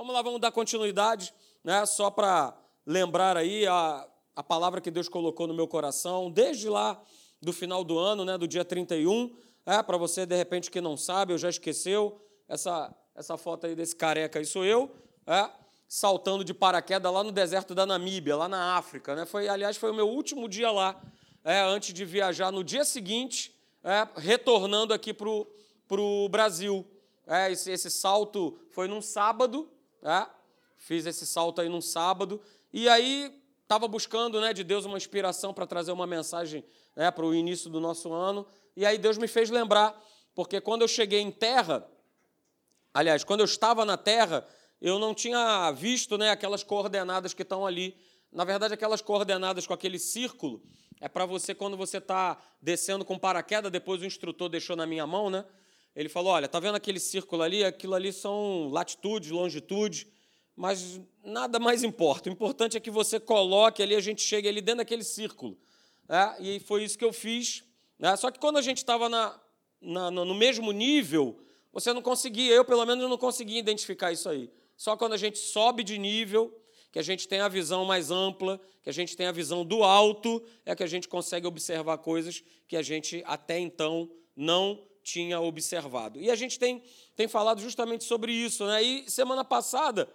Vamos lá, vamos dar continuidade, né? Só para lembrar aí a, a palavra que Deus colocou no meu coração, desde lá do final do ano, né? Do dia 31. É, para você, de repente, que não sabe, ou já esqueceu, essa, essa foto aí desse careca aí sou eu, é, saltando de paraquedas lá no deserto da Namíbia, lá na África. Né? Foi, aliás, foi o meu último dia lá, é, antes de viajar no dia seguinte, é, retornando aqui para o Brasil. É, esse, esse, salto foi num sábado, é, fiz esse salto aí num sábado, e aí estava buscando né, de Deus uma inspiração para trazer uma mensagem né, para o início do nosso ano, e aí Deus me fez lembrar, porque quando eu cheguei em terra, aliás, quando eu estava na terra, eu não tinha visto né, aquelas coordenadas que estão ali. Na verdade, aquelas coordenadas com aquele círculo é para você, quando você está descendo com paraquedas, depois o instrutor deixou na minha mão, né? Ele falou: olha, tá vendo aquele círculo ali? Aquilo ali são latitude, longitude, mas nada mais importa. O importante é que você coloque ali, a gente chegue ali dentro daquele círculo. É, e foi isso que eu fiz. Né? Só que quando a gente estava na, na, no mesmo nível, você não conseguia, eu pelo menos não conseguia identificar isso aí. Só quando a gente sobe de nível, que a gente tem a visão mais ampla, que a gente tem a visão do alto, é que a gente consegue observar coisas que a gente até então não tinha observado. E a gente tem, tem falado justamente sobre isso. Né? E semana passada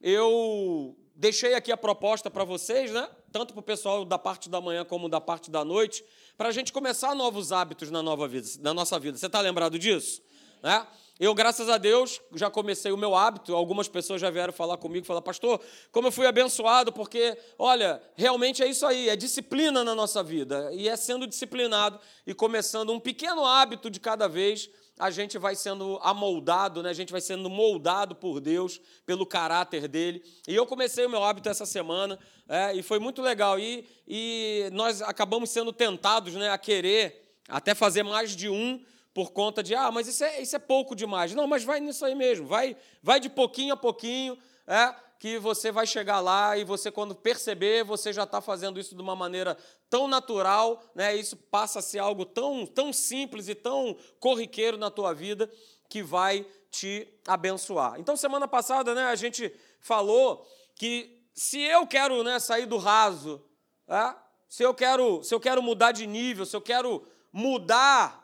eu deixei aqui a proposta para vocês, né? tanto para o pessoal da parte da manhã como da parte da noite, para a gente começar novos hábitos na, nova vida, na nossa vida. Você está lembrado disso? Né? Eu, graças a Deus, já comecei o meu hábito. Algumas pessoas já vieram falar comigo, falar, pastor, como eu fui abençoado, porque, olha, realmente é isso aí, é disciplina na nossa vida. E é sendo disciplinado e começando um pequeno hábito de cada vez, a gente vai sendo amoldado, né? a gente vai sendo moldado por Deus, pelo caráter dele. E eu comecei o meu hábito essa semana, é, e foi muito legal. E, e nós acabamos sendo tentados né, a querer até fazer mais de um por conta de, ah, mas isso é, isso é pouco demais. Não, mas vai nisso aí mesmo, vai, vai de pouquinho a pouquinho, é, que você vai chegar lá e você, quando perceber, você já está fazendo isso de uma maneira tão natural, né, isso passa a ser algo tão, tão simples e tão corriqueiro na tua vida que vai te abençoar. Então, semana passada, né, a gente falou que se eu quero né, sair do raso, é, se, eu quero, se eu quero mudar de nível, se eu quero mudar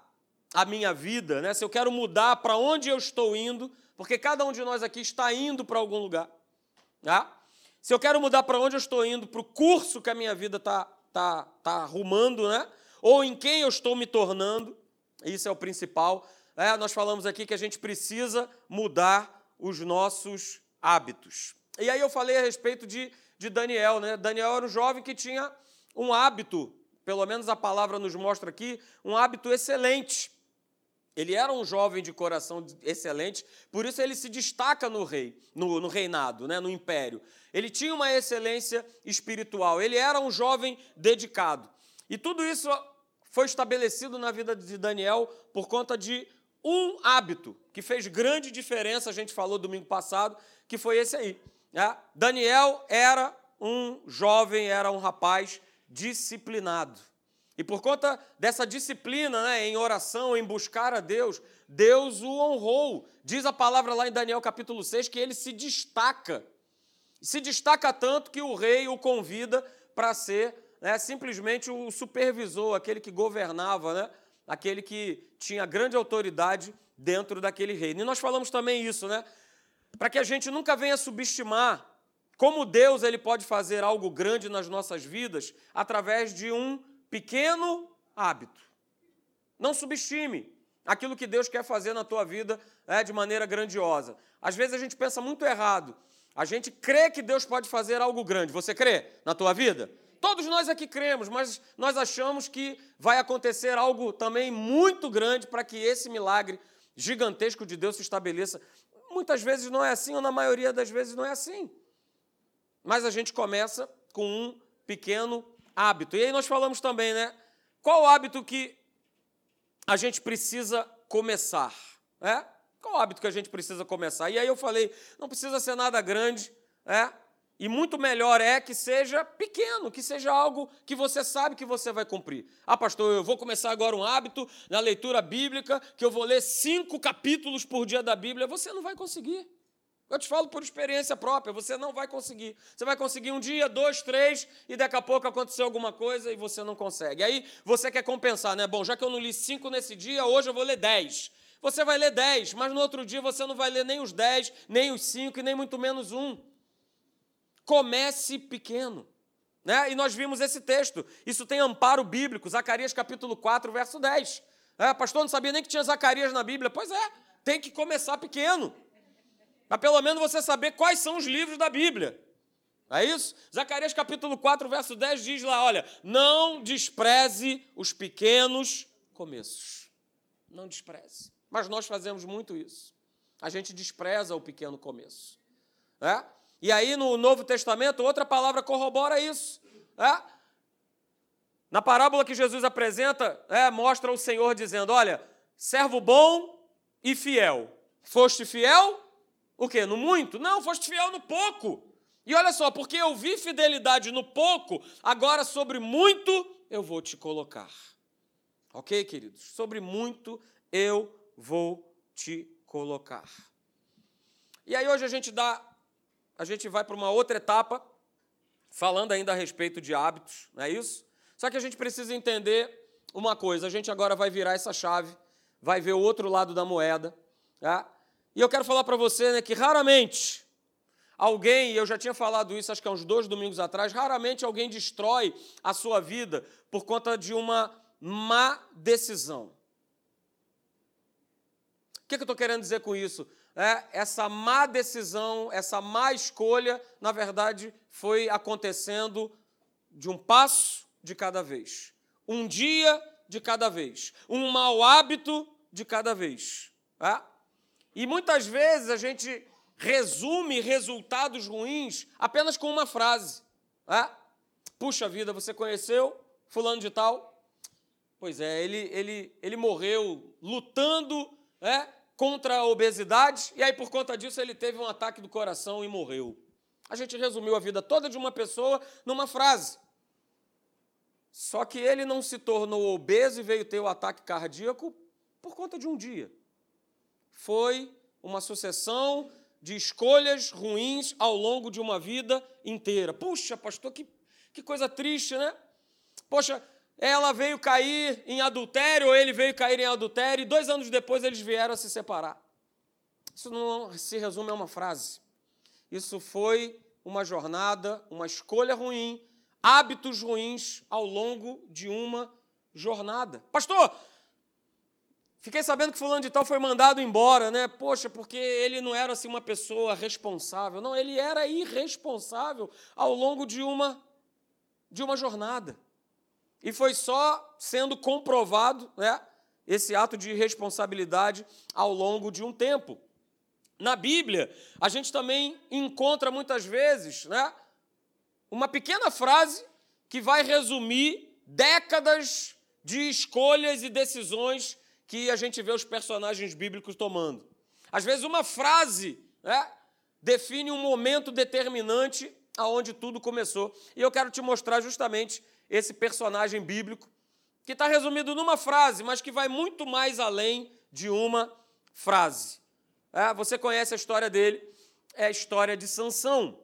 a minha vida, né? se eu quero mudar para onde eu estou indo, porque cada um de nós aqui está indo para algum lugar. Tá? Se eu quero mudar para onde eu estou indo, para o curso que a minha vida está tá, tá arrumando, né? ou em quem eu estou me tornando, isso é o principal. É, nós falamos aqui que a gente precisa mudar os nossos hábitos. E aí eu falei a respeito de, de Daniel. Né? Daniel era um jovem que tinha um hábito, pelo menos a palavra nos mostra aqui, um hábito excelente. Ele era um jovem de coração excelente, por isso ele se destaca no rei, no, no, reinado, né, no império. Ele tinha uma excelência espiritual, ele era um jovem dedicado. E tudo isso foi estabelecido na vida de Daniel por conta de um hábito que fez grande diferença, a gente falou domingo passado, que foi esse aí. Né? Daniel era um jovem, era um rapaz disciplinado. E por conta dessa disciplina né, em oração, em buscar a Deus, Deus o honrou. Diz a palavra lá em Daniel capítulo 6 que ele se destaca. Se destaca tanto que o rei o convida para ser né, simplesmente o supervisor, aquele que governava, né, aquele que tinha grande autoridade dentro daquele reino. E nós falamos também isso, né? Para que a gente nunca venha subestimar como Deus ele pode fazer algo grande nas nossas vidas através de um pequeno hábito. Não subestime aquilo que Deus quer fazer na tua vida é, de maneira grandiosa. Às vezes a gente pensa muito errado. A gente crê que Deus pode fazer algo grande. Você crê na tua vida? Todos nós aqui cremos, mas nós achamos que vai acontecer algo também muito grande para que esse milagre gigantesco de Deus se estabeleça. Muitas vezes não é assim, ou na maioria das vezes não é assim. Mas a gente começa com um pequeno hábito. E aí nós falamos também, né? Qual hábito que a gente precisa começar? É? Qual hábito que a gente precisa começar? E aí eu falei, não precisa ser nada grande, é? E muito melhor é que seja pequeno, que seja algo que você sabe que você vai cumprir. Ah, pastor, eu vou começar agora um hábito na leitura bíblica, que eu vou ler cinco capítulos por dia da Bíblia. Você não vai conseguir. Eu te falo por experiência própria, você não vai conseguir. Você vai conseguir um dia, dois, três, e daqui a pouco aconteceu alguma coisa e você não consegue. Aí você quer compensar, né? Bom, já que eu não li cinco nesse dia, hoje eu vou ler dez. Você vai ler dez, mas no outro dia você não vai ler nem os dez, nem os cinco e nem muito menos um. Comece pequeno. Né? E nós vimos esse texto. Isso tem amparo bíblico, Zacarias capítulo 4, verso 10. É, pastor, não sabia nem que tinha Zacarias na Bíblia. Pois é, tem que começar pequeno. Para pelo menos você saber quais são os livros da Bíblia. É isso? Zacarias capítulo 4, verso 10 diz lá: olha, não despreze os pequenos começos. Não despreze. Mas nós fazemos muito isso. A gente despreza o pequeno começo. É? E aí no Novo Testamento, outra palavra corrobora isso. É? Na parábola que Jesus apresenta, é, mostra o Senhor dizendo: Olha, servo bom e fiel. Foste fiel? O quê? No muito? Não, foste fiel no pouco. E olha só, porque eu vi fidelidade no pouco, agora sobre muito eu vou te colocar. Ok, queridos? Sobre muito eu vou te colocar. E aí hoje a gente dá, a gente vai para uma outra etapa, falando ainda a respeito de hábitos, não é isso? Só que a gente precisa entender uma coisa, a gente agora vai virar essa chave, vai ver o outro lado da moeda, tá? E eu quero falar para você né, que raramente alguém, e eu já tinha falado isso acho que há uns dois domingos atrás, raramente alguém destrói a sua vida por conta de uma má decisão. O que, que eu estou querendo dizer com isso? É, essa má decisão, essa má escolha, na verdade, foi acontecendo de um passo de cada vez, um dia de cada vez, um mau hábito de cada vez. É? E muitas vezes a gente resume resultados ruins apenas com uma frase. É? Puxa vida, você conheceu fulano de tal? Pois é, ele, ele, ele morreu lutando é, contra a obesidade e aí por conta disso ele teve um ataque do coração e morreu. A gente resumiu a vida toda de uma pessoa numa frase. Só que ele não se tornou obeso e veio ter o ataque cardíaco por conta de um dia foi uma sucessão de escolhas ruins ao longo de uma vida inteira. Puxa, pastor, que, que coisa triste, né? Poxa, ela veio cair em adultério, ou ele veio cair em adultério, e dois anos depois eles vieram a se separar. Isso não se resume a uma frase. Isso foi uma jornada, uma escolha ruim, hábitos ruins ao longo de uma jornada. Pastor, Fiquei sabendo que fulano de tal foi mandado embora, né? Poxa, porque ele não era assim uma pessoa responsável. Não, ele era irresponsável ao longo de uma de uma jornada. E foi só sendo comprovado, né, esse ato de irresponsabilidade ao longo de um tempo. Na Bíblia, a gente também encontra muitas vezes, né, uma pequena frase que vai resumir décadas de escolhas e decisões que a gente vê os personagens bíblicos tomando. Às vezes, uma frase né, define um momento determinante aonde tudo começou. E eu quero te mostrar justamente esse personagem bíblico, que está resumido numa frase, mas que vai muito mais além de uma frase. É, você conhece a história dele, é a história de Sansão.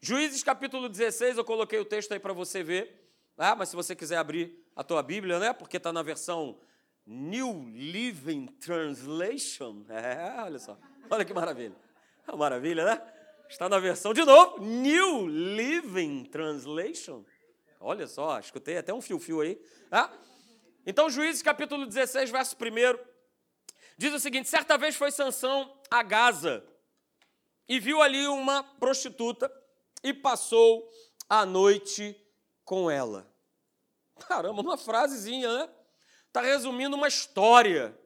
Juízes capítulo 16, eu coloquei o texto aí para você ver, é, mas se você quiser abrir a tua Bíblia, né, porque está na versão New Living Translation. É, olha só. Olha que maravilha. É maravilha, né? Está na versão, de novo, New Living Translation. Olha só, escutei até um fio-fio aí. Ah? Então, Juízes capítulo 16, verso 1, diz o seguinte: certa vez foi Sansão a Gaza e viu ali uma prostituta e passou a noite com ela. Caramba, uma frasezinha, né? Está resumindo uma história.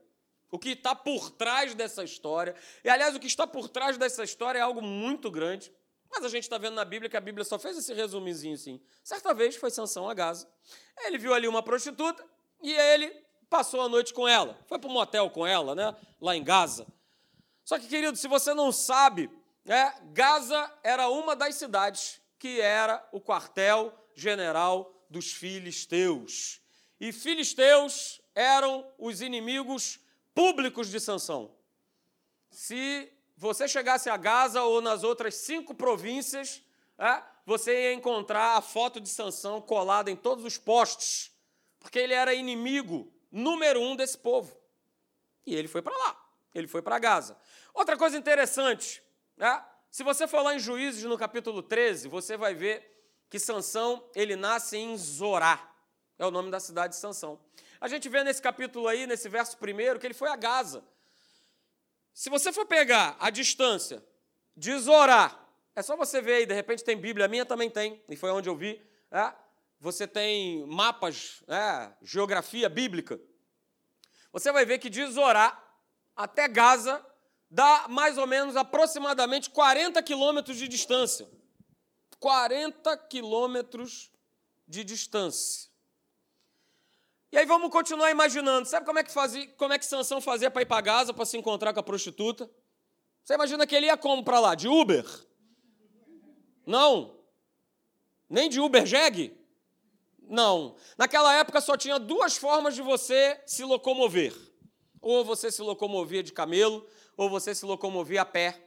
O que está por trás dessa história. E, aliás, o que está por trás dessa história é algo muito grande. Mas a gente está vendo na Bíblia que a Bíblia só fez esse resumizinho assim. Certa vez foi Sansão a Gaza. Ele viu ali uma prostituta e ele passou a noite com ela. Foi para um motel com ela, né? Lá em Gaza. Só que, querido, se você não sabe, né, Gaza era uma das cidades que era o quartel general dos filisteus. E filisteus eram os inimigos públicos de Sansão. Se você chegasse a Gaza ou nas outras cinco províncias, é, você ia encontrar a foto de Sansão colada em todos os postes, porque ele era inimigo número um desse povo. E ele foi para lá, ele foi para Gaza. Outra coisa interessante, né? se você for lá em Juízes, no capítulo 13, você vai ver que Sansão ele nasce em Zorá, é o nome da cidade de Sansão. A gente vê nesse capítulo aí, nesse verso primeiro, que ele foi a Gaza. Se você for pegar a distância de Zorá, é só você ver aí, de repente tem Bíblia, a minha também tem, e foi onde eu vi. É? Você tem mapas, é, geografia bíblica. Você vai ver que de Zorá até Gaza dá mais ou menos aproximadamente 40 quilômetros de distância. 40 quilômetros de distância. E aí vamos continuar imaginando. Sabe como é que fazia, como é que Sansão fazia para ir para Gaza para se encontrar com a prostituta? Você imagina que ele ia como para lá? De Uber? Não. Nem de Uber Jeg? Não. Naquela época só tinha duas formas de você se locomover. Ou você se locomovia de camelo, ou você se locomovia a pé.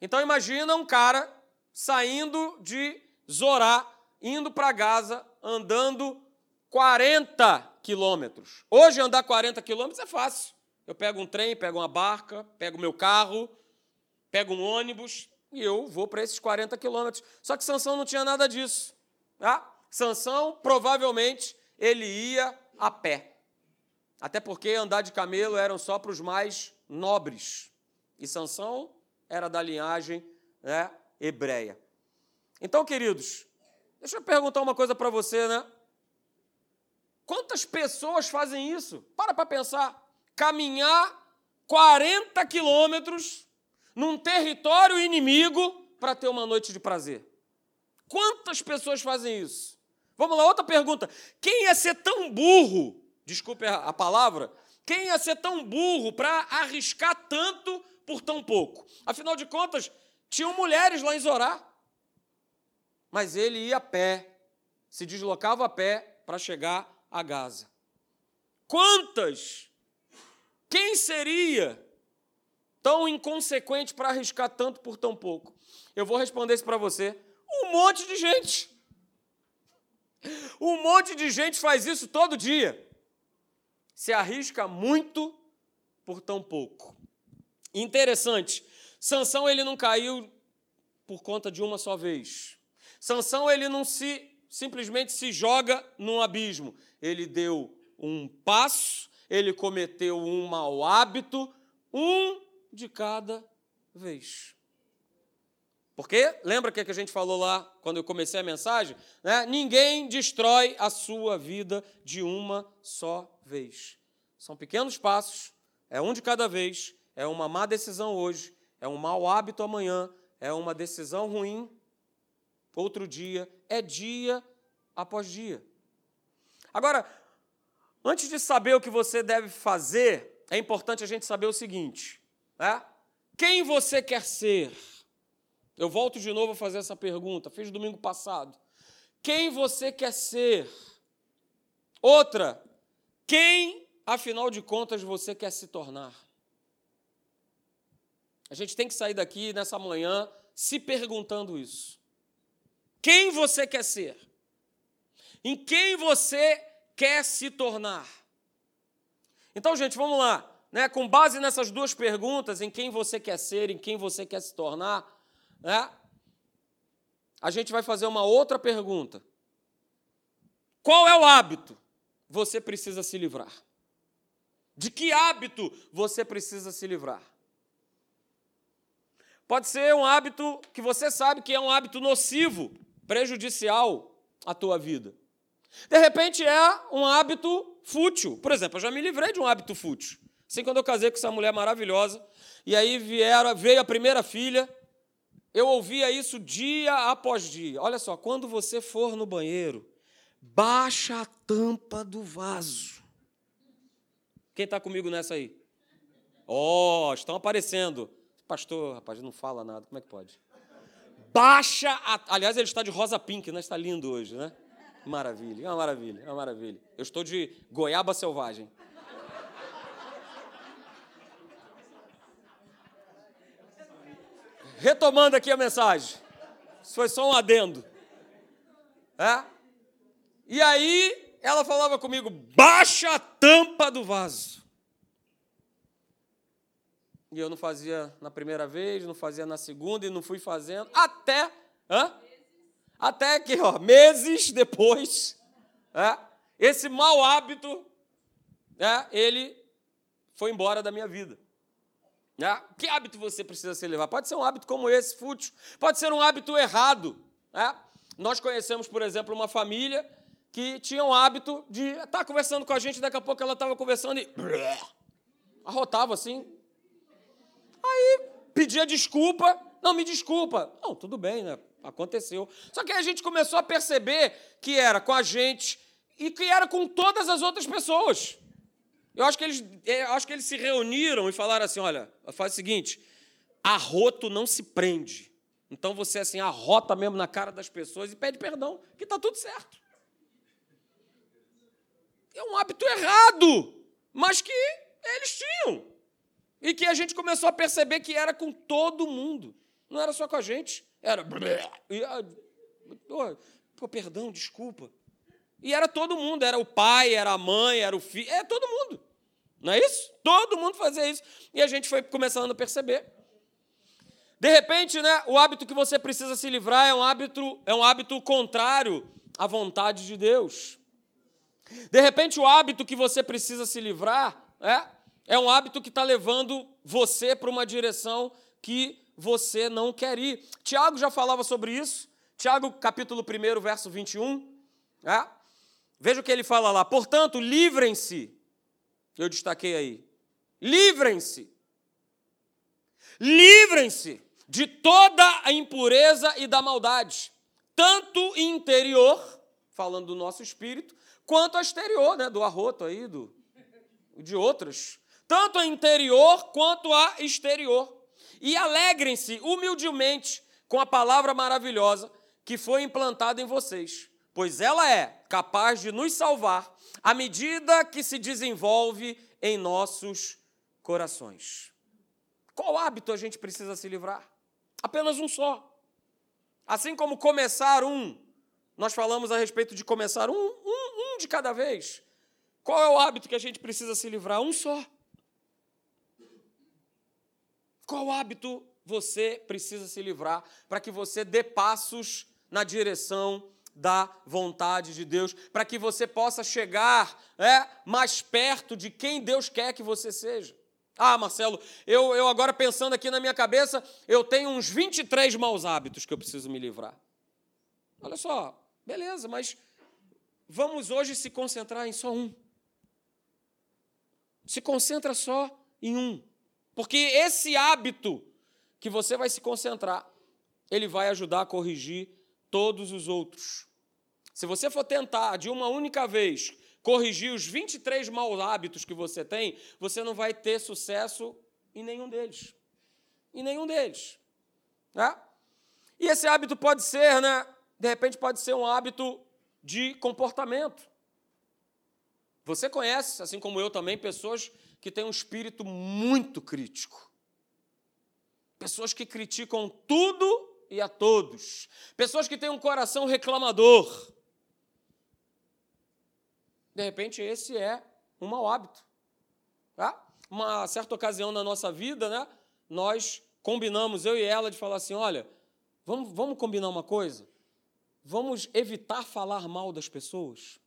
Então imagina um cara saindo de Zorá, indo para Gaza, andando 40 quilômetros. Hoje andar 40 quilômetros é fácil. Eu pego um trem, pego uma barca, pego meu carro, pego um ônibus e eu vou para esses 40 quilômetros. Só que Sansão não tinha nada disso. Tá? Sansão, provavelmente, ele ia a pé. Até porque andar de camelo eram só para os mais nobres. E Sansão era da linhagem né, hebreia. Então, queridos, deixa eu perguntar uma coisa para você, né? Quantas pessoas fazem isso? Para para pensar. Caminhar 40 quilômetros num território inimigo para ter uma noite de prazer. Quantas pessoas fazem isso? Vamos lá, outra pergunta. Quem ia ser tão burro, desculpe a palavra, quem ia ser tão burro para arriscar tanto por tão pouco? Afinal de contas, tinham mulheres lá em Zorá. Mas ele ia a pé, se deslocava a pé para chegar a Gaza. Quantas? Quem seria tão inconsequente para arriscar tanto por tão pouco? Eu vou responder isso para você. Um monte de gente. Um monte de gente faz isso todo dia. Se arrisca muito por tão pouco. Interessante. Sansão ele não caiu por conta de uma só vez. Sansão ele não se simplesmente se joga num abismo ele deu um passo, ele cometeu um mau hábito, um de cada vez. Porque, lembra o que a gente falou lá quando eu comecei a mensagem? Né? Ninguém destrói a sua vida de uma só vez. São pequenos passos, é um de cada vez, é uma má decisão hoje, é um mau hábito amanhã, é uma decisão ruim outro dia, é dia após dia. Agora, antes de saber o que você deve fazer, é importante a gente saber o seguinte: né? quem você quer ser? Eu volto de novo a fazer essa pergunta, fiz domingo passado. Quem você quer ser? Outra, quem, afinal de contas, você quer se tornar? A gente tem que sair daqui nessa manhã se perguntando isso. Quem você quer ser? Em quem você quer se tornar? Então, gente, vamos lá. Né? Com base nessas duas perguntas, em quem você quer ser, em quem você quer se tornar, né? a gente vai fazer uma outra pergunta. Qual é o hábito você precisa se livrar? De que hábito você precisa se livrar? Pode ser um hábito que você sabe que é um hábito nocivo, prejudicial à tua vida. De repente é um hábito fútil. Por exemplo, eu já me livrei de um hábito fútil. Assim, quando eu casei com essa mulher maravilhosa, e aí vieram, veio a primeira filha, eu ouvia isso dia após dia. Olha só, quando você for no banheiro, baixa a tampa do vaso. Quem está comigo nessa aí? Ó, oh, estão aparecendo. Pastor, rapaz, não fala nada, como é que pode? Baixa a. Aliás, ele está de rosa pink, né? Está lindo hoje, né? Maravilha, é uma maravilha, é uma maravilha. Eu estou de goiaba selvagem. retomando aqui a mensagem. Isso foi só um adendo. É? E aí ela falava comigo: baixa a tampa do vaso. E eu não fazia na primeira vez, não fazia na segunda e não fui fazendo até, hã? até que ó, meses depois, é, esse mau hábito, é, ele foi embora da minha vida. É, que hábito você precisa se levar? Pode ser um hábito como esse, fútil, pode ser um hábito errado. É? Nós conhecemos, por exemplo, uma família que tinha um hábito de estar tá conversando com a gente, daqui a pouco ela estava conversando e arrotava assim. Aí pedia desculpa, não, me desculpa. Não, tudo bem, né? Aconteceu. Só que aí a gente começou a perceber que era com a gente e que era com todas as outras pessoas. Eu acho que eles, é, acho que eles se reuniram e falaram assim: olha, faz o seguinte, arroto não se prende. Então você assim arrota mesmo na cara das pessoas e pede perdão, que está tudo certo. É um hábito errado, mas que eles tinham. E que a gente começou a perceber que era com todo mundo. Não era só com a gente. Era. Pô, perdão, desculpa. E era todo mundo, era o pai, era a mãe, era o filho, é todo mundo. Não é isso? Todo mundo fazia isso. E a gente foi começando a perceber. De repente, né, o hábito que você precisa se livrar é um hábito, é um hábito contrário à vontade de Deus. De repente, o hábito que você precisa se livrar é, é um hábito que está levando você para uma direção que você não quer ir. Tiago já falava sobre isso. Tiago, capítulo 1, verso 21. É? Veja o que ele fala lá. Portanto, livrem-se. Eu destaquei aí. Livrem-se. Livrem-se de toda a impureza e da maldade, tanto interior, falando do nosso espírito, quanto exterior, né, do arroto aí, do, de outras. Tanto a interior quanto a exterior. E alegrem-se humildemente com a palavra maravilhosa que foi implantada em vocês pois ela é capaz de nos salvar à medida que se desenvolve em nossos corações. Qual hábito a gente precisa se livrar? Apenas um só. Assim como começar um, nós falamos a respeito de começar um, um, um de cada vez. Qual é o hábito que a gente precisa se livrar? Um só. Qual hábito você precisa se livrar para que você dê passos na direção da vontade de Deus, para que você possa chegar é, mais perto de quem Deus quer que você seja. Ah, Marcelo, eu, eu agora pensando aqui na minha cabeça, eu tenho uns 23 maus hábitos que eu preciso me livrar. Olha só, beleza, mas vamos hoje se concentrar em só um. Se concentra só em um. Porque esse hábito que você vai se concentrar, ele vai ajudar a corrigir todos os outros. Se você for tentar de uma única vez corrigir os 23 maus hábitos que você tem, você não vai ter sucesso em nenhum deles. Em nenhum deles. Né? E esse hábito pode ser, né? De repente, pode ser um hábito de comportamento. Você conhece, assim como eu também, pessoas que têm um espírito muito crítico. Pessoas que criticam tudo e a todos. Pessoas que têm um coração reclamador. De repente, esse é um mau hábito. Tá? Uma certa ocasião na nossa vida, né, nós combinamos, eu e ela, de falar assim: olha, vamos, vamos combinar uma coisa? Vamos evitar falar mal das pessoas.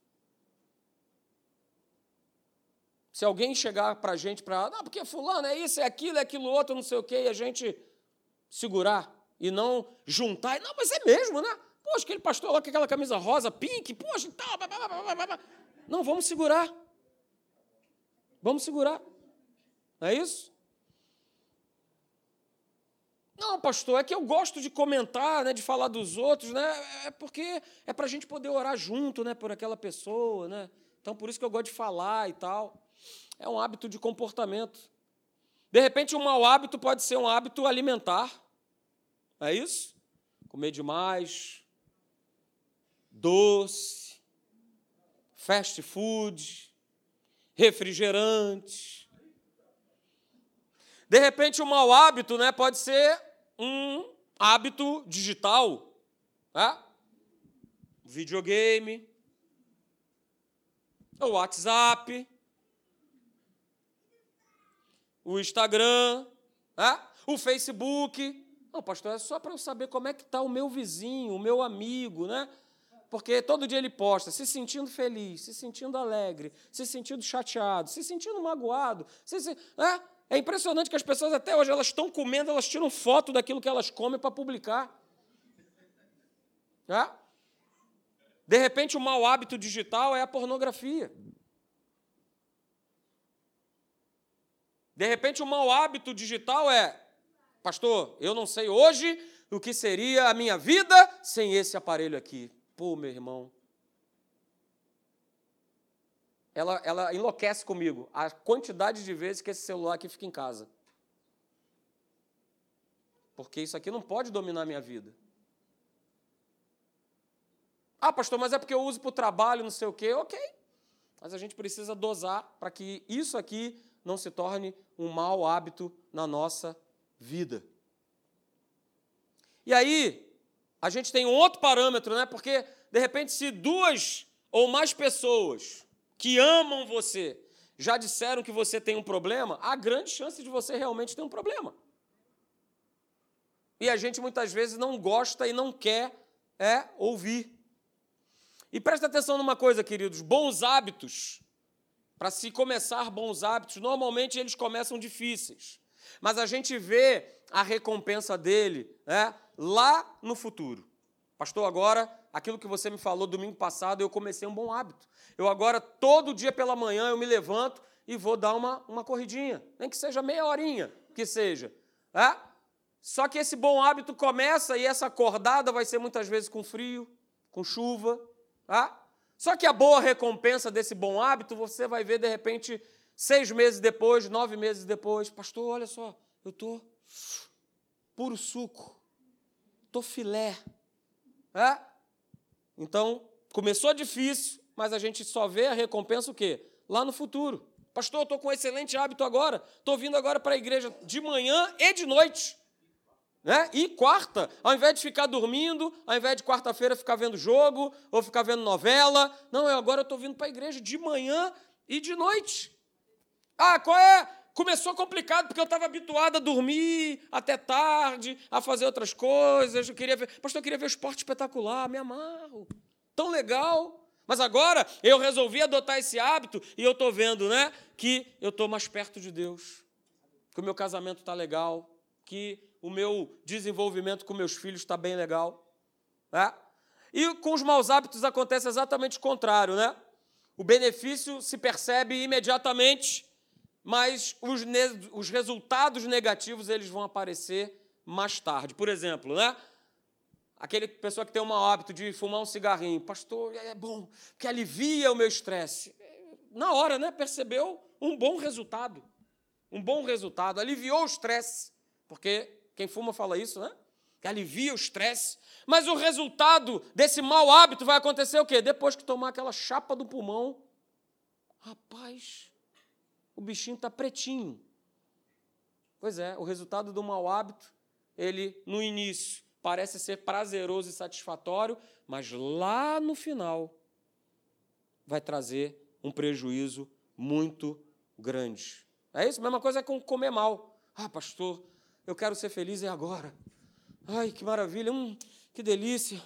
Se alguém chegar para a gente para, não, porque fulano é isso, é aquilo, é aquilo outro, não sei o quê, e a gente segurar e não juntar. Não, mas é mesmo, né? Poxa, aquele pastor lá com aquela camisa rosa, pink, poxa, tal. Não, vamos segurar. Vamos segurar. Não é isso? Não, pastor, é que eu gosto de comentar, né, de falar dos outros, né? É porque é para a gente poder orar junto, né, por aquela pessoa, né? Então, por isso que eu gosto de falar e tal. É um hábito de comportamento. De repente, um mau hábito pode ser um hábito alimentar. É isso? Comer demais, doce, fast food, refrigerante. De repente, um mau hábito né, pode ser um hábito digital, né? videogame, o WhatsApp, o Instagram, né? o Facebook. Não, pastor, é só para eu saber como é que está o meu vizinho, o meu amigo, né? Porque todo dia ele posta, se sentindo feliz, se sentindo alegre, se sentindo chateado, se sentindo magoado. Se, se, né? É impressionante que as pessoas até hoje elas estão comendo, elas tiram foto daquilo que elas comem para publicar. É? De repente, o mau hábito digital é a pornografia. De repente, o mau hábito digital é, pastor, eu não sei hoje o que seria a minha vida sem esse aparelho aqui. Pô, meu irmão. Ela, ela enlouquece comigo a quantidade de vezes que esse celular aqui fica em casa. Porque isso aqui não pode dominar a minha vida. Ah, pastor, mas é porque eu uso para o trabalho, não sei o quê. Ok. Mas a gente precisa dosar para que isso aqui não se torne um mau hábito na nossa vida. E aí, a gente tem um outro parâmetro, né? Porque, de repente, se duas ou mais pessoas que amam você já disseram que você tem um problema, há grande chance de você realmente ter um problema. E a gente muitas vezes não gosta e não quer é ouvir. E presta atenção numa coisa, queridos: bons hábitos para se começar bons hábitos, normalmente eles começam difíceis, mas a gente vê a recompensa dele né, lá no futuro. Pastor, agora, aquilo que você me falou domingo passado, eu comecei um bom hábito. Eu agora, todo dia pela manhã, eu me levanto e vou dar uma, uma corridinha, nem que seja meia horinha, que seja. É? Só que esse bom hábito começa e essa acordada vai ser muitas vezes com frio, com chuva. É? Só que a boa recompensa desse bom hábito, você vai ver de repente, seis meses depois, nove meses depois, pastor, olha só, eu estou puro suco, estou filé. É? Então, começou difícil, mas a gente só vê a recompensa o quê? Lá no futuro. Pastor, eu estou com um excelente hábito agora, estou vindo agora para a igreja de manhã e de noite. Né? E quarta, ao invés de ficar dormindo, ao invés de quarta-feira ficar vendo jogo ou ficar vendo novela, não, eu agora estou vindo para a igreja de manhã e de noite. Ah, qual é? Começou complicado porque eu estava habituado a dormir até tarde, a fazer outras coisas. Eu queria ver, pastor, eu queria ver esporte espetacular, me amarro. Tão legal. Mas agora eu resolvi adotar esse hábito e eu estou vendo, né, que eu estou mais perto de Deus, que o meu casamento está legal, que o meu desenvolvimento com meus filhos está bem legal. Né? E com os maus hábitos acontece exatamente o contrário, né? O benefício se percebe imediatamente, mas os, os resultados negativos eles vão aparecer mais tarde. Por exemplo, né? Aquele pessoa que tem um mau hábito de fumar um cigarrinho, pastor, é bom, que alivia o meu estresse. Na hora, né? Percebeu um bom resultado. Um bom resultado, aliviou o estresse, porque quem fuma fala isso, né? Que alivia o estresse. Mas o resultado desse mau hábito vai acontecer o quê? Depois que tomar aquela chapa do pulmão. Rapaz, o bichinho está pretinho. Pois é, o resultado do mau hábito, ele, no início, parece ser prazeroso e satisfatório, mas lá no final vai trazer um prejuízo muito grande. É isso? Mesma coisa é com comer mal. Ah, pastor, eu quero ser feliz é agora. Ai, que maravilha, hum, que delícia.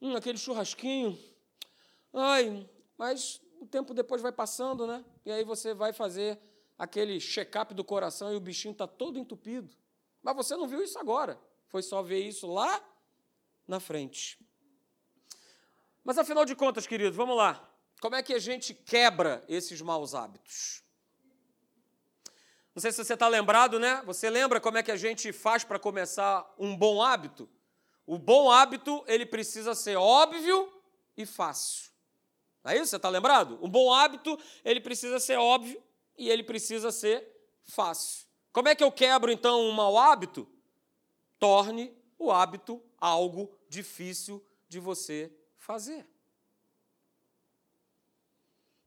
Hum, aquele churrasquinho. Ai, mas o tempo depois vai passando, né? E aí você vai fazer aquele check-up do coração e o bichinho está todo entupido. Mas você não viu isso agora. Foi só ver isso lá na frente. Mas afinal de contas, queridos, vamos lá. Como é que a gente quebra esses maus hábitos? Não sei se você está lembrado, né? Você lembra como é que a gente faz para começar um bom hábito? O bom hábito, ele precisa ser óbvio e fácil. Não é isso? Você está lembrado? Um bom hábito, ele precisa ser óbvio e ele precisa ser fácil. Como é que eu quebro, então, um mau hábito? Torne o hábito algo difícil de você fazer.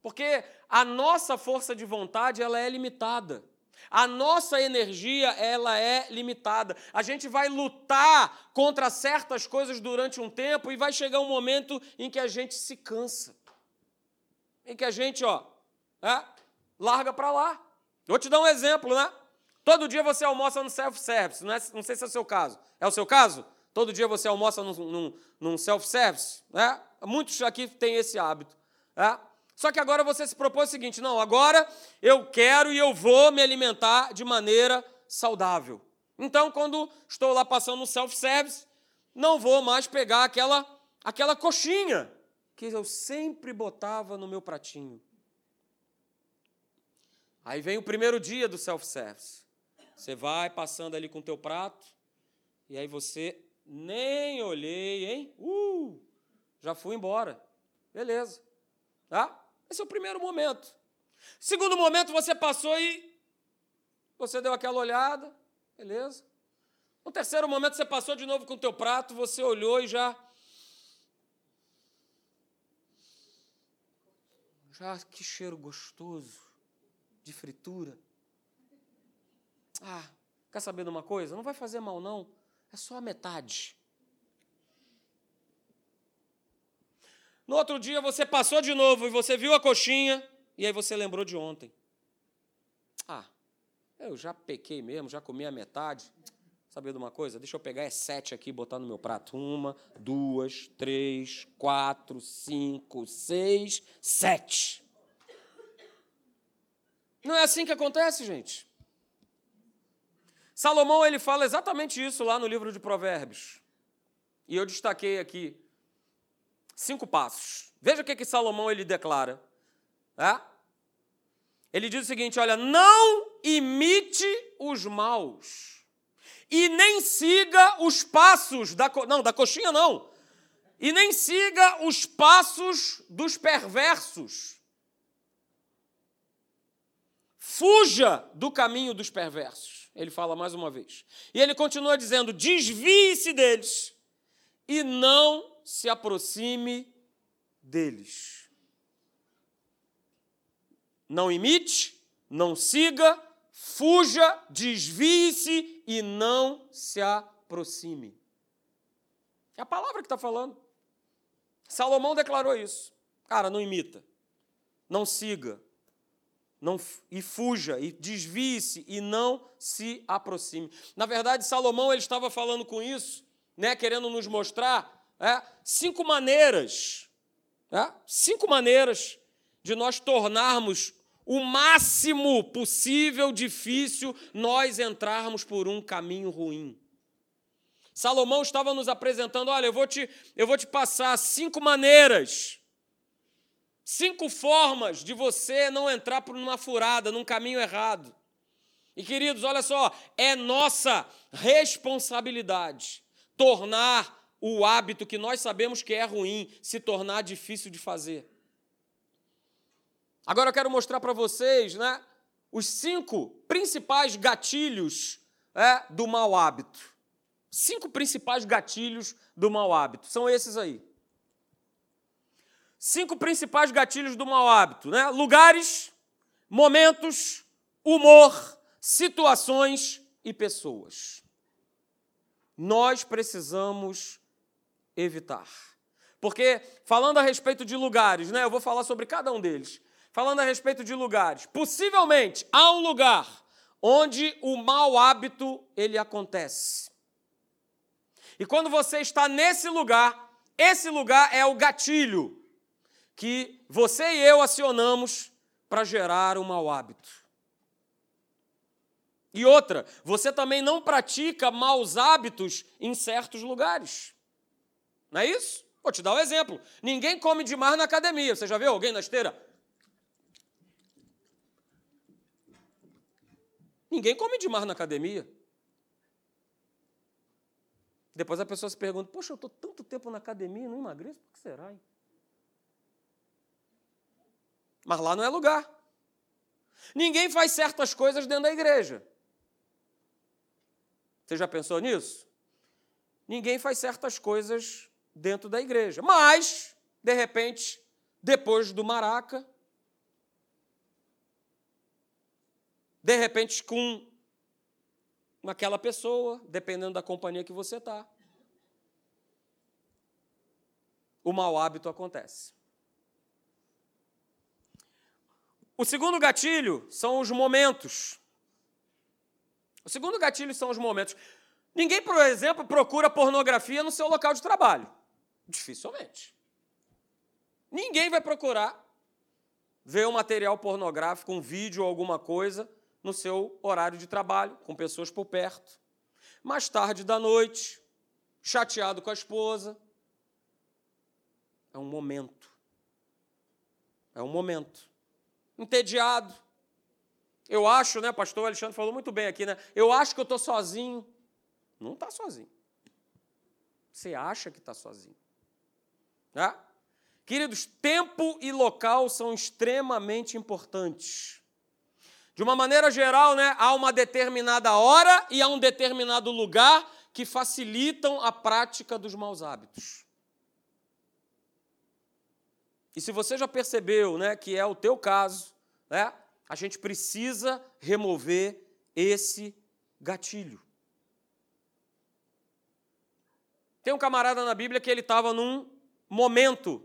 Porque a nossa força de vontade ela é limitada. A nossa energia, ela é limitada. A gente vai lutar contra certas coisas durante um tempo e vai chegar um momento em que a gente se cansa. Em que a gente, ó, é, larga para lá. Vou te dar um exemplo, né? Todo dia você almoça no self-service, não, é, não sei se é o seu caso. É o seu caso? Todo dia você almoça num, num, num self-service? Né? Muitos aqui têm esse hábito. É? Só que agora você se propôs o seguinte: não, agora eu quero e eu vou me alimentar de maneira saudável. Então, quando estou lá passando no self-service, não vou mais pegar aquela, aquela coxinha que eu sempre botava no meu pratinho. Aí vem o primeiro dia do self-service. Você vai passando ali com o teu prato, e aí você nem olhei, hein? Uh, já fui embora. Beleza. Tá? Esse é o primeiro momento. Segundo momento, você passou e você deu aquela olhada, beleza. No terceiro momento, você passou de novo com o teu prato, você olhou e já... Já, que cheiro gostoso de fritura. Ah, quer saber de uma coisa? Não vai fazer mal, não. É só a metade. No outro dia você passou de novo e você viu a coxinha e aí você lembrou de ontem. Ah, eu já pequei mesmo, já comi a metade. Saber de uma coisa? Deixa eu pegar é sete aqui e botar no meu prato. Uma, duas, três, quatro, cinco, seis, sete. Não é assim que acontece, gente. Salomão ele fala exatamente isso lá no livro de Provérbios. E eu destaquei aqui cinco passos. Veja o que, que Salomão ele declara. É? Ele diz o seguinte: olha, não imite os maus e nem siga os passos da não da coxinha não e nem siga os passos dos perversos. Fuja do caminho dos perversos. Ele fala mais uma vez. E ele continua dizendo: desvie-se deles e não se aproxime deles. Não imite, não siga, fuja, desvie-se e não se aproxime. É a palavra que está falando. Salomão declarou isso. Cara, não imita, não siga, não, e fuja, e desvie-se e não se aproxime. Na verdade, Salomão ele estava falando com isso, né, querendo nos mostrar é, cinco maneiras, é, cinco maneiras de nós tornarmos o máximo possível difícil nós entrarmos por um caminho ruim. Salomão estava nos apresentando, olha, eu vou te, eu vou te passar cinco maneiras, cinco formas de você não entrar por uma furada, num caminho errado. E queridos, olha só, é nossa responsabilidade tornar o hábito que nós sabemos que é ruim se tornar difícil de fazer. Agora eu quero mostrar para vocês né, os cinco principais gatilhos é, do mau hábito. Cinco principais gatilhos do mau hábito. São esses aí. Cinco principais gatilhos do mau hábito, né? Lugares, momentos, humor, situações e pessoas. Nós precisamos evitar. Porque, falando a respeito de lugares, né, eu vou falar sobre cada um deles. Falando a respeito de lugares, possivelmente há um lugar onde o mau hábito ele acontece. E quando você está nesse lugar, esse lugar é o gatilho que você e eu acionamos para gerar um mau hábito. E outra, você também não pratica maus hábitos em certos lugares. Não é isso? Vou te dar um exemplo. Ninguém come demais na academia. Você já viu alguém na esteira? Ninguém come demais na academia. Depois a pessoa se pergunta: Poxa, eu estou tanto tempo na academia e não emagreço, por que será? Hein? Mas lá não é lugar. Ninguém faz certas coisas dentro da igreja. Você já pensou nisso? Ninguém faz certas coisas dentro da igreja. Mas, de repente, depois do maraca, de repente com aquela pessoa, dependendo da companhia que você está. O mau hábito acontece. O segundo gatilho são os momentos. O segundo gatilho são os momentos. Ninguém, por exemplo, procura pornografia no seu local de trabalho. Dificilmente. Ninguém vai procurar ver um material pornográfico, um vídeo ou alguma coisa no seu horário de trabalho, com pessoas por perto. Mais tarde da noite, chateado com a esposa. É um momento. É um momento. Entediado. Eu acho, né, pastor Alexandre falou muito bem aqui, né? Eu acho que eu estou sozinho. Não está sozinho. Você acha que está sozinho. Tá? Queridos, tempo e local são extremamente importantes. De uma maneira geral, né, há uma determinada hora e há um determinado lugar que facilitam a prática dos maus hábitos. E se você já percebeu né, que é o teu caso, né, a gente precisa remover esse gatilho. Tem um camarada na Bíblia que ele estava num momento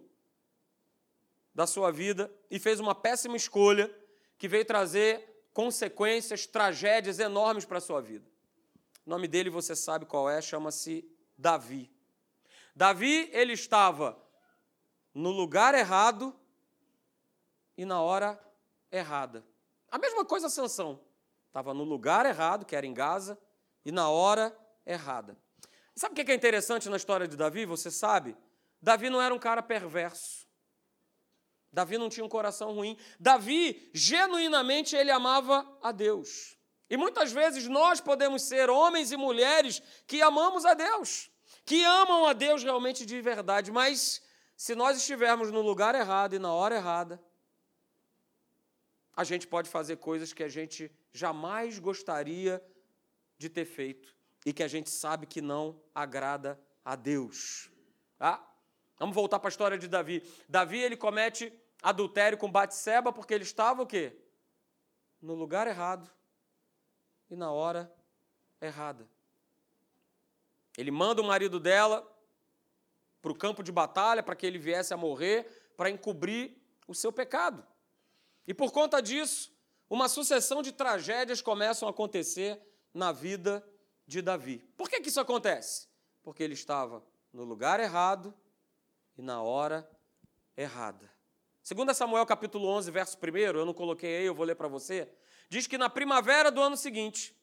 da sua vida e fez uma péssima escolha que veio trazer consequências, tragédias enormes para a sua vida. O nome dele você sabe qual é, chama-se Davi. Davi, ele estava no lugar errado e na hora errada. A mesma coisa Sansão. Estava no lugar errado, que era em Gaza, e na hora errada. Sabe o que é interessante na história de Davi? Você sabe? Davi não era um cara perverso. Davi não tinha um coração ruim. Davi, genuinamente, ele amava a Deus. E muitas vezes nós podemos ser homens e mulheres que amamos a Deus, que amam a Deus realmente de verdade, mas se nós estivermos no lugar errado e na hora errada, a gente pode fazer coisas que a gente jamais gostaria de ter feito e que a gente sabe que não agrada a Deus. Tá? Vamos voltar para a história de Davi. Davi ele comete adultério com Batseba porque ele estava o quê? No lugar errado e na hora errada. Ele manda o marido dela para o campo de batalha para que ele viesse a morrer, para encobrir o seu pecado. E por conta disso, uma sucessão de tragédias começam a acontecer na vida de Davi. Por que, que isso acontece? Porque ele estava no lugar errado e na hora errada. Segundo Samuel capítulo 11, verso 1, eu não coloquei aí, eu vou ler para você, diz que na primavera do ano seguinte,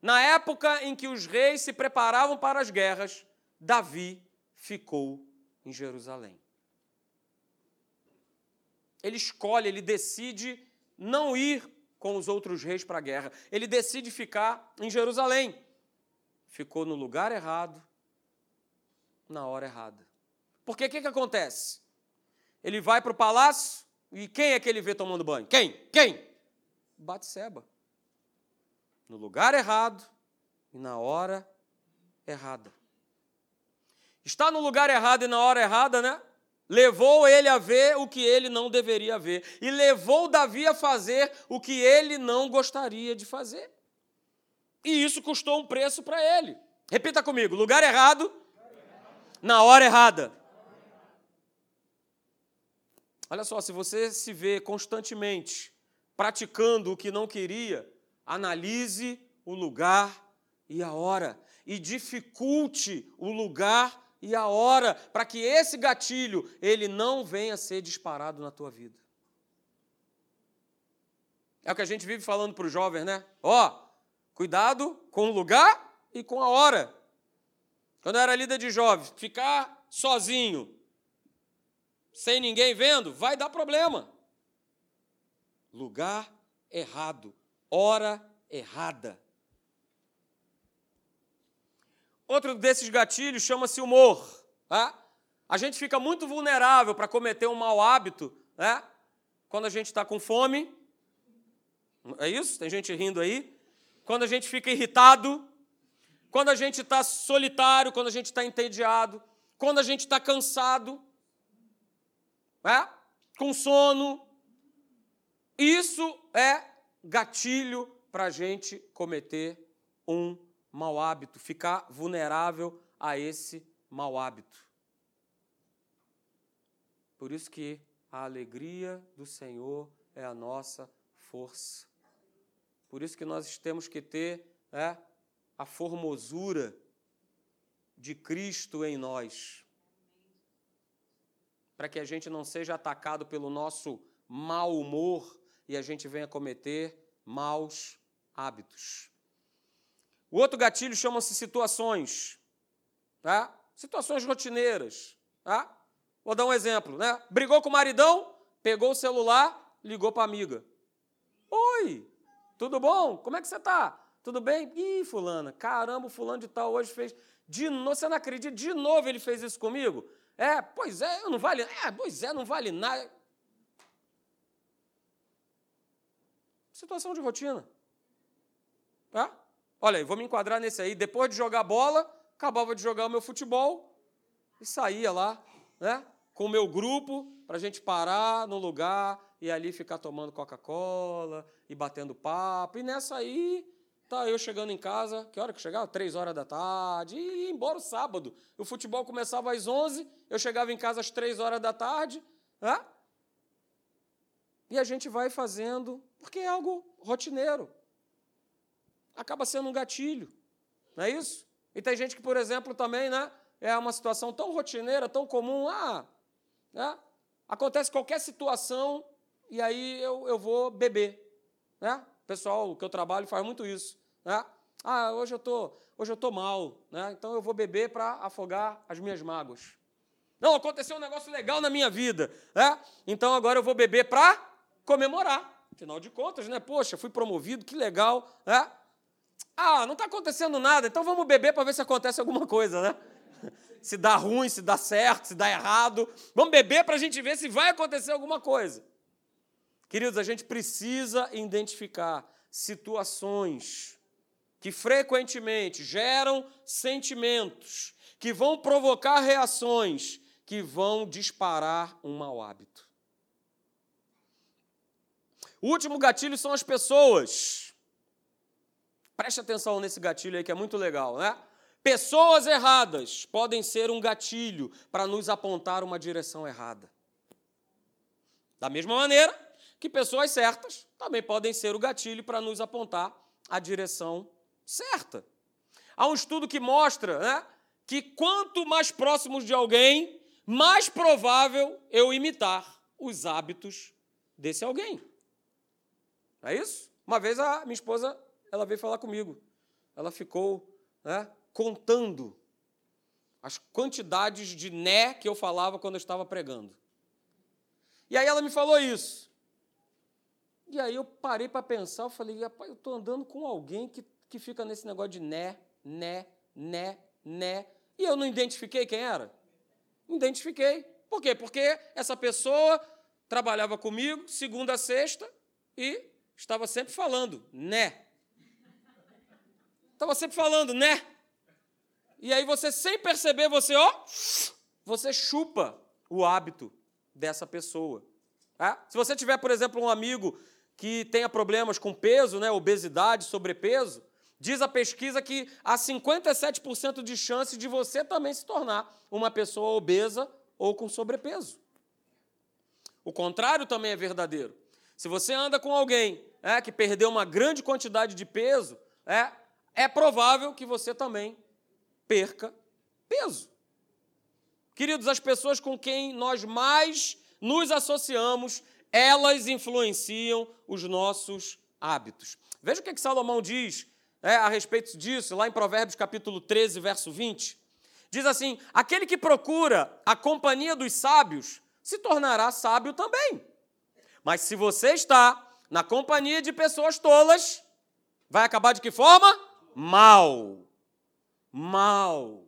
na época em que os reis se preparavam para as guerras, Davi ficou em Jerusalém. Ele escolhe, ele decide não ir com os outros reis para a guerra. Ele decide ficar em Jerusalém ficou no lugar errado, na hora errada. Porque o que, que acontece? Ele vai para o palácio e quem é que ele vê tomando banho? Quem? Quem? Batseba. No lugar errado e na hora errada. Está no lugar errado e na hora errada, né? Levou ele a ver o que ele não deveria ver. E levou Davi a fazer o que ele não gostaria de fazer. E isso custou um preço para ele. Repita comigo: lugar errado, na hora errada. Olha só, se você se vê constantemente praticando o que não queria, analise o lugar e a hora e dificulte o lugar e a hora para que esse gatilho ele não venha ser disparado na tua vida. É o que a gente vive falando para os jovens, né? Ó, oh, Cuidado com o lugar e com a hora. Quando eu era líder de jovens, ficar sozinho, sem ninguém vendo, vai dar problema. Lugar errado, hora errada. Outro desses gatilhos chama-se humor. Tá? A gente fica muito vulnerável para cometer um mau hábito né? quando a gente está com fome. É isso? Tem gente rindo aí quando a gente fica irritado, quando a gente está solitário, quando a gente está entediado, quando a gente está cansado, é? com sono. Isso é gatilho para a gente cometer um mau hábito, ficar vulnerável a esse mau hábito. Por isso que a alegria do Senhor é a nossa força. Por isso que nós temos que ter é, a formosura de Cristo em nós. Para que a gente não seja atacado pelo nosso mau humor e a gente venha cometer maus hábitos. O outro gatilho chama-se situações. Tá? Situações rotineiras. Tá? Vou dar um exemplo. Né? Brigou com o maridão, pegou o celular, ligou para a amiga. Oi, tudo bom? Como é que você está? Tudo bem? Ih, fulana, caramba, o fulano de tal hoje fez. De novo, você não acredita? De novo ele fez isso comigo? É, pois é, não vale. É, pois é, não vale nada. Situação de rotina. Tá? Olha aí, vou me enquadrar nesse aí. Depois de jogar bola, acabava de jogar o meu futebol e saía lá, né? Com o meu grupo, para a gente parar no lugar e ali ficar tomando Coca-Cola e batendo papo. E nessa aí, tá eu chegando em casa, que hora que chegava? Três horas da tarde, e ia embora o sábado. O futebol começava às onze, eu chegava em casa às três horas da tarde, né? E a gente vai fazendo, porque é algo rotineiro. Acaba sendo um gatilho, não é isso? E tem gente que, por exemplo, também, né? É uma situação tão rotineira, tão comum, ah, né? acontece qualquer situação, e aí eu, eu vou beber. Né? O pessoal que eu trabalho faz muito isso. Né? Ah, hoje eu tô, hoje eu tô mal, né? então eu vou beber para afogar as minhas mágoas. Não, aconteceu um negócio legal na minha vida, né? então agora eu vou beber para comemorar. Afinal de contas, né? Poxa, fui promovido, que legal, né? Ah, não está acontecendo nada, então vamos beber para ver se acontece alguma coisa, né? Se dá ruim, se dá certo, se dá errado. Vamos beber para a gente ver se vai acontecer alguma coisa. Queridos, a gente precisa identificar situações que frequentemente geram sentimentos, que vão provocar reações, que vão disparar um mau hábito. O último gatilho são as pessoas. Preste atenção nesse gatilho aí que é muito legal, né? Pessoas erradas podem ser um gatilho para nos apontar uma direção errada. Da mesma maneira, que pessoas certas também podem ser o gatilho para nos apontar a direção certa. Há um estudo que mostra né, que quanto mais próximos de alguém, mais provável eu imitar os hábitos desse alguém. É isso? Uma vez a minha esposa ela veio falar comigo. Ela ficou né, contando as quantidades de né que eu falava quando eu estava pregando. E aí ela me falou isso. E aí eu parei para pensar, eu falei, rapaz, eu estou andando com alguém que, que fica nesse negócio de né, né, né, né. E eu não identifiquei quem era? Identifiquei. Por quê? Porque essa pessoa trabalhava comigo segunda a sexta e estava sempre falando, né. Estava sempre falando, né. E aí você, sem perceber, você, ó, você chupa o hábito dessa pessoa. Tá? Se você tiver, por exemplo, um amigo que tenha problemas com peso, né, obesidade, sobrepeso, diz a pesquisa que há 57% de chance de você também se tornar uma pessoa obesa ou com sobrepeso. O contrário também é verdadeiro. Se você anda com alguém é, que perdeu uma grande quantidade de peso, é, é provável que você também perca peso. Queridos, as pessoas com quem nós mais nos associamos elas influenciam os nossos hábitos. Veja o que, é que Salomão diz é, a respeito disso, lá em Provérbios capítulo 13, verso 20. Diz assim: aquele que procura a companhia dos sábios se tornará sábio também. Mas se você está na companhia de pessoas tolas, vai acabar de que forma? Mal. Mal.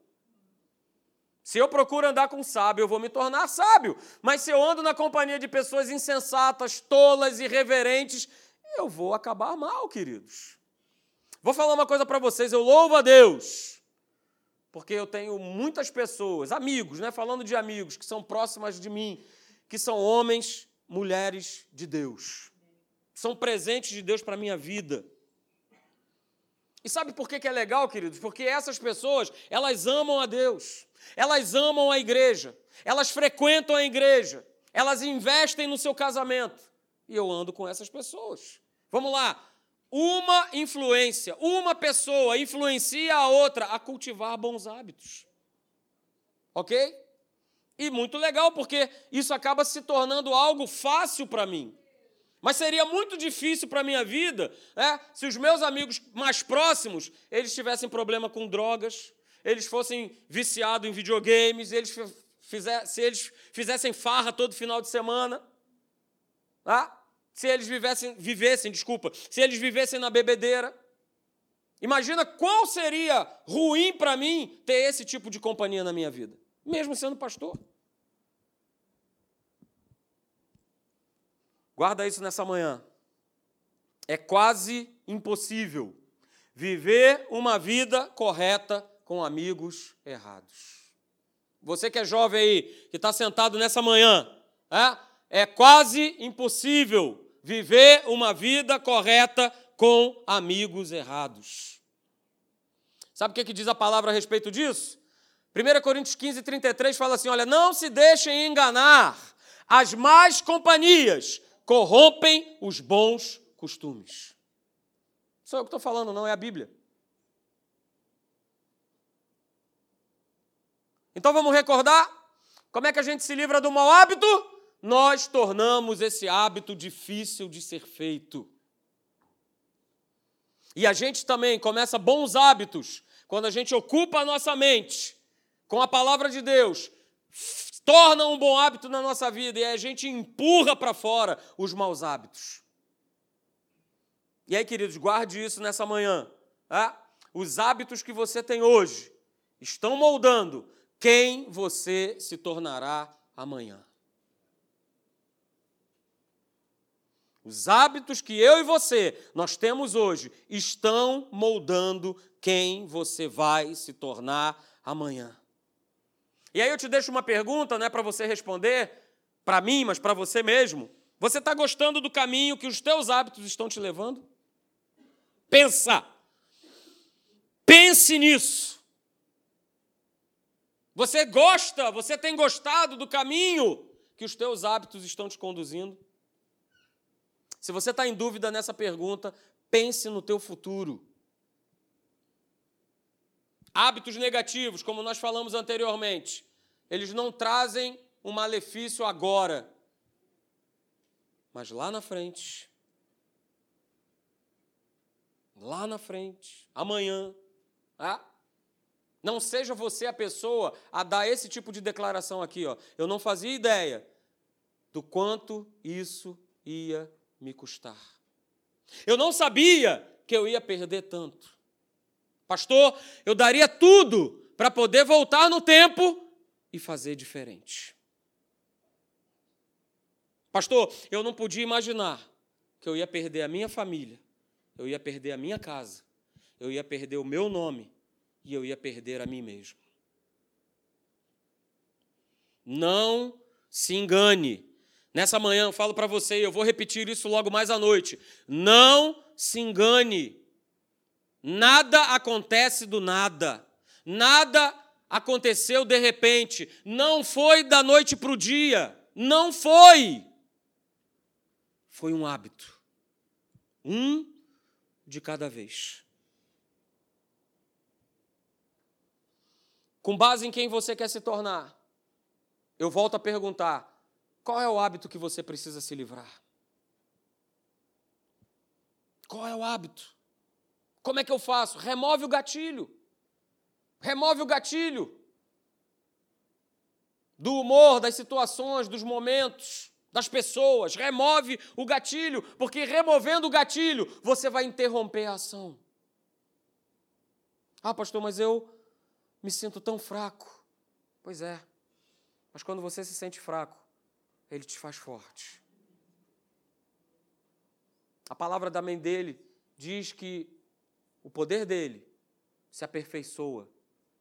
Se eu procuro andar com sábio, eu vou me tornar sábio. Mas se eu ando na companhia de pessoas insensatas, tolas, irreverentes, eu vou acabar mal, queridos. Vou falar uma coisa para vocês, eu louvo a Deus, porque eu tenho muitas pessoas, amigos, né, falando de amigos que são próximas de mim, que são homens, mulheres de Deus. São presentes de Deus para a minha vida. E sabe por que é legal, queridos? Porque essas pessoas, elas amam a Deus, elas amam a igreja, elas frequentam a igreja, elas investem no seu casamento. E eu ando com essas pessoas. Vamos lá. Uma influência, uma pessoa influencia a outra a cultivar bons hábitos. Ok? E muito legal, porque isso acaba se tornando algo fácil para mim. Mas seria muito difícil para a minha vida né, se os meus amigos mais próximos eles tivessem problema com drogas, eles fossem viciados em videogames, eles se eles fizessem farra todo final de semana. Tá? Se eles vivessem, vivessem, desculpa, se eles vivessem na bebedeira. Imagina qual seria ruim para mim ter esse tipo de companhia na minha vida, mesmo sendo pastor. Guarda isso nessa manhã. É quase impossível viver uma vida correta com amigos errados. Você que é jovem aí, que está sentado nessa manhã, é, é quase impossível viver uma vida correta com amigos errados. Sabe o que, que diz a palavra a respeito disso? 1 Coríntios 15, 33 fala assim: olha, não se deixem enganar, as más companhias corrompem os bons costumes. Só eu que estou falando, não é a Bíblia. Então vamos recordar como é que a gente se livra do mau hábito? Nós tornamos esse hábito difícil de ser feito. E a gente também começa bons hábitos quando a gente ocupa a nossa mente com a palavra de Deus, torna um bom hábito na nossa vida e a gente empurra para fora os maus hábitos. E aí, queridos, guarde isso nessa manhã. Tá? Os hábitos que você tem hoje estão moldando quem você se tornará amanhã. Os hábitos que eu e você nós temos hoje estão moldando quem você vai se tornar amanhã. E aí eu te deixo uma pergunta, não é para você responder para mim, mas para você mesmo. Você está gostando do caminho que os teus hábitos estão te levando? Pensa. Pense nisso. Você gosta, você tem gostado do caminho que os teus hábitos estão te conduzindo? Se você está em dúvida nessa pergunta, pense no teu futuro. Hábitos negativos, como nós falamos anteriormente, eles não trazem um malefício agora, mas lá na frente. Lá na frente, amanhã. Ah? Não seja você a pessoa a dar esse tipo de declaração aqui. Ó. Eu não fazia ideia do quanto isso ia me custar. Eu não sabia que eu ia perder tanto. Pastor, eu daria tudo para poder voltar no tempo e fazer diferente. Pastor, eu não podia imaginar que eu ia perder a minha família, eu ia perder a minha casa, eu ia perder o meu nome e eu ia perder a mim mesmo. Não se engane. Nessa manhã eu falo para você, eu vou repetir isso logo mais à noite. Não se engane. Nada acontece do nada. Nada aconteceu de repente. Não foi da noite para o dia. Não foi. Foi um hábito. Um de cada vez. Com base em quem você quer se tornar, eu volto a perguntar: qual é o hábito que você precisa se livrar? Qual é o hábito? Como é que eu faço? Remove o gatilho. Remove o gatilho do humor, das situações, dos momentos, das pessoas. Remove o gatilho, porque removendo o gatilho, você vai interromper a ação. Ah, pastor, mas eu me sinto tão fraco. Pois é. Mas quando você se sente fraco, ele te faz forte. A palavra da mãe dele diz que o poder dele se aperfeiçoa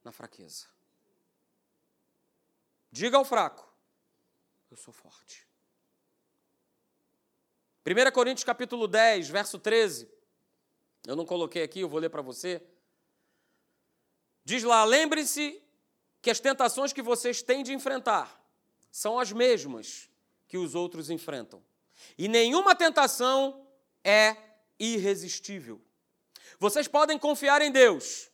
na fraqueza. Diga ao fraco: Eu sou forte. 1 Coríntios capítulo 10, verso 13. Eu não coloquei aqui, eu vou ler para você. Diz lá: lembre-se que as tentações que vocês têm de enfrentar são as mesmas que os outros enfrentam. E nenhuma tentação é irresistível. Vocês podem confiar em Deus,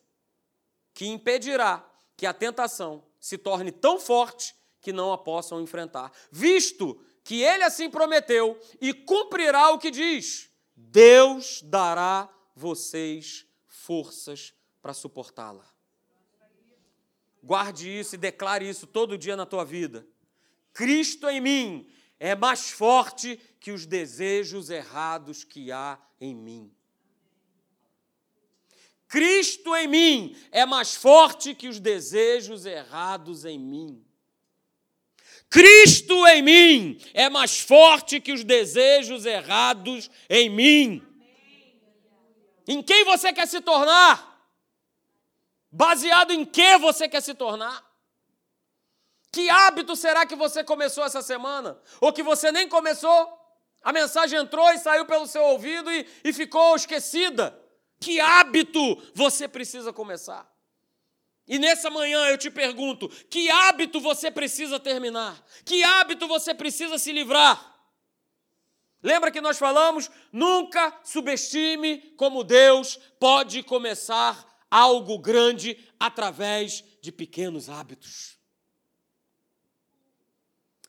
que impedirá que a tentação se torne tão forte que não a possam enfrentar, visto que ele assim prometeu e cumprirá o que diz. Deus dará vocês forças para suportá-la. Guarde isso e declare isso todo dia na tua vida. Cristo em mim é mais forte que os desejos errados que há em mim. Cristo em mim é mais forte que os desejos errados em mim. Cristo em mim é mais forte que os desejos errados em mim. Em quem você quer se tornar? Baseado em que você quer se tornar? Que hábito será que você começou essa semana? Ou que você nem começou? A mensagem entrou e saiu pelo seu ouvido e, e ficou esquecida. Que hábito você precisa começar? E nessa manhã eu te pergunto: que hábito você precisa terminar? Que hábito você precisa se livrar? Lembra que nós falamos? Nunca subestime como Deus pode começar algo grande através de pequenos hábitos.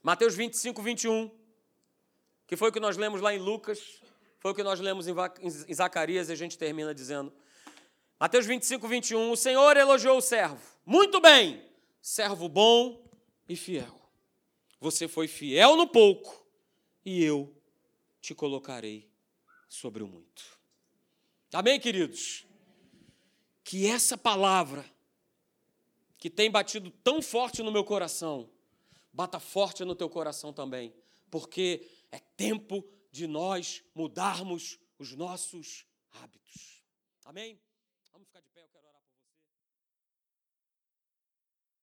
Mateus 25, 21, que foi o que nós lemos lá em Lucas, foi o que nós lemos em Zacarias e a gente termina dizendo. Mateus 25, 21, o Senhor elogiou o servo. Muito bem, servo bom e fiel. Você foi fiel no pouco e eu te colocarei sobre o muito. Amém, queridos? Que essa palavra, que tem batido tão forte no meu coração, bata forte no teu coração também, porque é tempo de nós mudarmos os nossos hábitos. Amém?